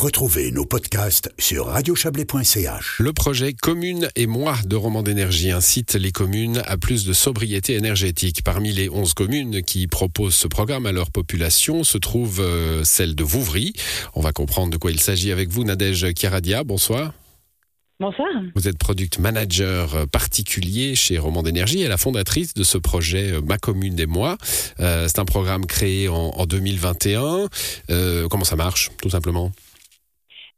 Retrouvez nos podcasts sur radiochablais.ch. Le projet Commune et moi de Roman d'énergie incite les communes à plus de sobriété énergétique. Parmi les 11 communes qui proposent ce programme à leur population se trouve euh, celle de Vouvry. On va comprendre de quoi il s'agit avec vous, Nadège Kiradia. Bonsoir. Bonsoir. Vous êtes product manager particulier chez Roman d'énergie et la fondatrice de ce projet euh, Ma commune et moi. Euh, c'est un programme créé en, en 2021. Euh, comment ça marche, tout simplement?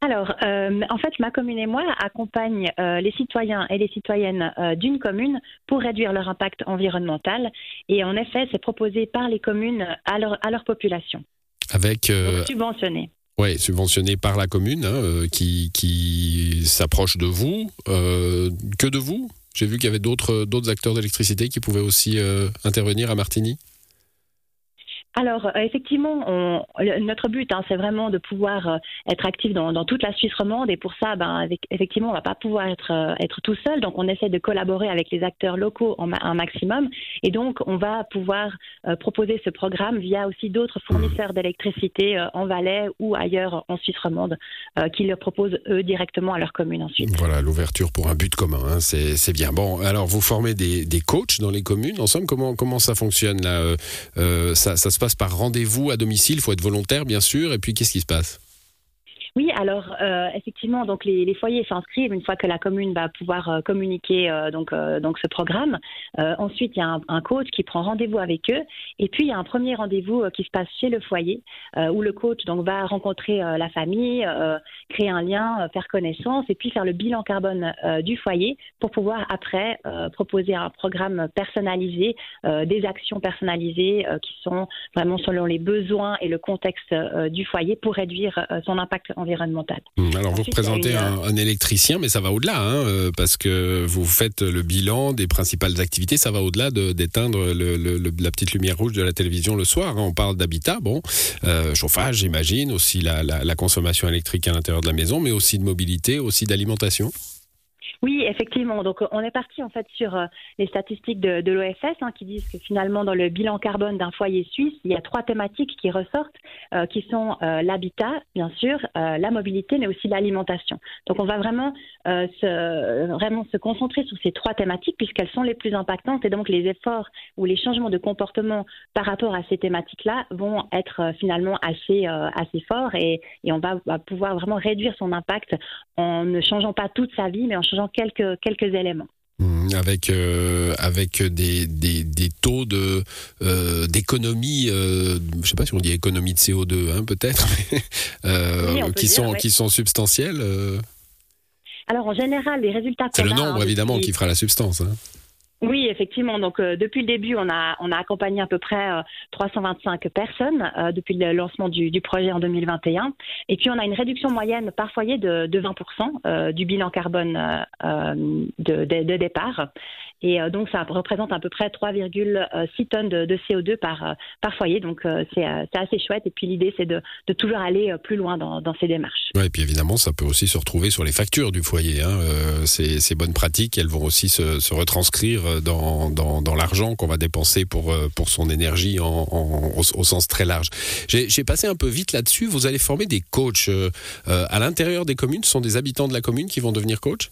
Alors, euh, en fait, ma commune et moi accompagne euh, les citoyens et les citoyennes euh, d'une commune pour réduire leur impact environnemental. Et en effet, c'est proposé par les communes à leur, à leur population, Avec donc subventionné. Ouais, subventionné par la commune hein, qui, qui s'approche de vous. Que de vous? J'ai vu qu'il y avait d'autres d'autres acteurs d'électricité qui pouvaient aussi intervenir à Martigny. Alors, euh, effectivement, on, notre but, hein, c'est vraiment de pouvoir euh, être actif dans, dans toute la Suisse romande. Et pour ça, ben, avec, effectivement, on va pas pouvoir être, euh, être tout seul. Donc, on essaie de collaborer avec les acteurs locaux en un maximum. Et donc, on va pouvoir euh, proposer ce programme via aussi d'autres fournisseurs d'électricité en Valais ou ailleurs en Suisse romande qui le proposent, eux, directement à leur commune ensuite. Voilà, l'ouverture pour un but commun, hein, c'est bien. Bon, alors vous formez des, des coachs dans les communes. En somme, comment, comment ça fonctionne là ça, ça se passe par rendez-vous à domicile, il faut être volontaire bien sûr. Et puis qu'est-ce qui se passe? Oui, alors euh, effectivement, donc les, les foyers s'inscrivent une fois que la commune va pouvoir euh, communiquer euh, donc euh, donc ce programme. Euh, ensuite, il y a un, un coach qui prend rendez-vous avec eux, et puis il y a un premier rendez-vous qui se passe chez le foyer où le coach donc va rencontrer la famille, créer un lien, faire connaissance, et puis faire le bilan carbone du foyer pour pouvoir après proposer un programme personnalisé, des actions personnalisées qui sont vraiment selon les besoins et le contexte du foyer pour réduire son impact. Hum, Alors vous Ensuite, représentez une, un, un électricien, mais ça va au-delà, hein, euh, parce que vous faites le bilan des principales activités. Ça va au-delà de- d'éteindre le- le- le- la petite lumière rouge de la télévision le soir. hein. On parle d'habitat, bon, euh, chauffage, j'imagine, aussi la, la- la consommation électrique à l'intérieur de la maison, mais aussi de mobilité, aussi d'alimentation. Oui, effectivement. Donc, on est parti en fait sur euh, les statistiques de, de l'OFS hein, qui disent que finalement, dans le bilan carbone d'un foyer suisse, il y a trois thématiques qui ressortent, euh, qui sont euh, l'habitat, bien sûr, euh, la mobilité, mais aussi l'alimentation. Donc, on va vraiment euh, se vraiment se concentrer sur ces trois thématiques puisqu'elles sont les plus impactantes et donc les efforts ou les changements de comportement par rapport à ces thématiques-là vont être euh, finalement assez euh, assez forts et, et on va pouvoir vraiment réduire son impact en ne changeant pas toute sa vie, mais en changeant quelques, quelques éléments. Hum, Avec euh, avec des, des, des taux de euh, d'économie, euh, je sais pas si on dit économie de CO2, hein, peut-être, euh, Oui, on peut qui dire, sont ouais. qui sont substantiels. Alors en général, les résultats C'est le nombre évidemment qui fera la substance. hein. Oui, effectivement. Donc euh, depuis le début, on a on a accompagné à peu près euh, 325 personnes euh, depuis le lancement du, projet en 2021. Et puis on a une réduction moyenne par foyer de, de 20% euh, du bilan carbone de départ. Et euh, donc ça représente à peu près 3,6 tonnes de, de CO2 par euh, par foyer. Donc euh, c'est assez chouette. Et puis l'idée c'est de, toujours aller plus loin dans, ces démarches. Et puis évidemment, ça peut aussi se retrouver sur les factures du foyer. Hein. Ces, bonnes pratiques, elles vont aussi se, retranscrire dans, l'argent qu'on va dépenser pour, son énergie au, sens très large. J'ai passé un peu vite là-dessus. Vous allez former des coachs à l'intérieur des communes. Ce sont des habitants de la commune qui vont devenir coachs?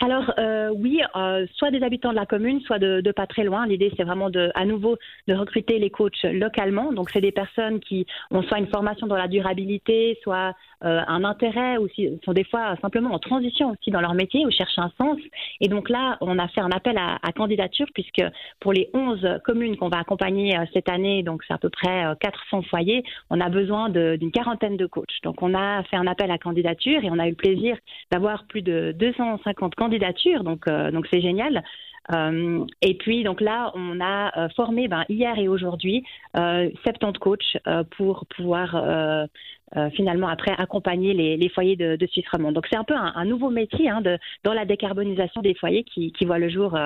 Alors euh, oui, euh, soit des habitants de la commune, soit de, de pas très loin. L'idée c'est vraiment de, à nouveau de recruter les coachs localement. Donc c'est des personnes qui ont soit une formation dans la durabilité, soit euh, un intérêt, ou sont des fois simplement en transition aussi dans leur métier ou cherchent un sens. Et donc là, on a fait un appel à, à candidature puisque pour les 11 communes qu'on va accompagner euh, cette année, donc c'est à peu près euh, 400 foyers, on a besoin d'une quarantaine de coachs. Donc on a fait un appel à candidature et on a eu le plaisir d'avoir plus de 250 candidatures, donc euh, donc c'est génial. Euh, et puis donc là, on a euh, formé ben, hier et aujourd'hui euh, 70 coachs pour pouvoir finalement après accompagner les, foyers de, de Suisse romande. Donc c'est un peu un, nouveau métier hein, dans la décarbonisation des foyers qui, voit le jour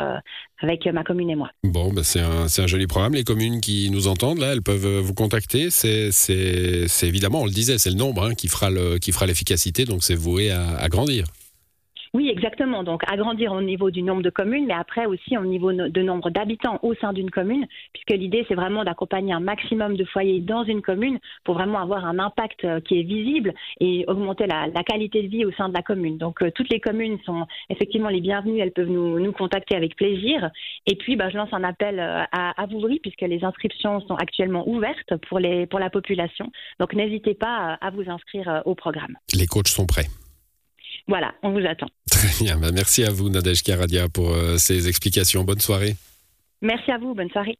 avec ma commune et moi. Bon, ben c'est un, joli programme. Les communes qui nous entendent, là, elles peuvent vous contacter. C'est évidemment, on le disait, c'est le nombre hein, qui fera l'efficacité, donc c'est voué à grandir. Oui, exactement. Donc, agrandir au niveau du nombre de communes, mais après aussi au niveau de nombre d'habitants au sein d'une commune, puisque l'idée, c'est vraiment d'accompagner un maximum de foyers dans une commune pour vraiment avoir un impact euh, qui est visible et augmenter la, qualité de vie au sein de la commune. Donc, euh, toutes les communes sont effectivement les bienvenues. Elles peuvent nous, nous contacter avec plaisir. Et puis, bah, je lance un appel euh, à, à Vouvry, puisque les inscriptions sont actuellement ouvertes pour, les, pour la population. Donc, n'hésitez pas à vous inscrire au programme. Les coachs sont prêts. Voilà, on vous attend. Très bien, bah, merci à vous Nadège Karadia pour euh, ces explications. Bonne soirée. Merci à vous, bonne soirée.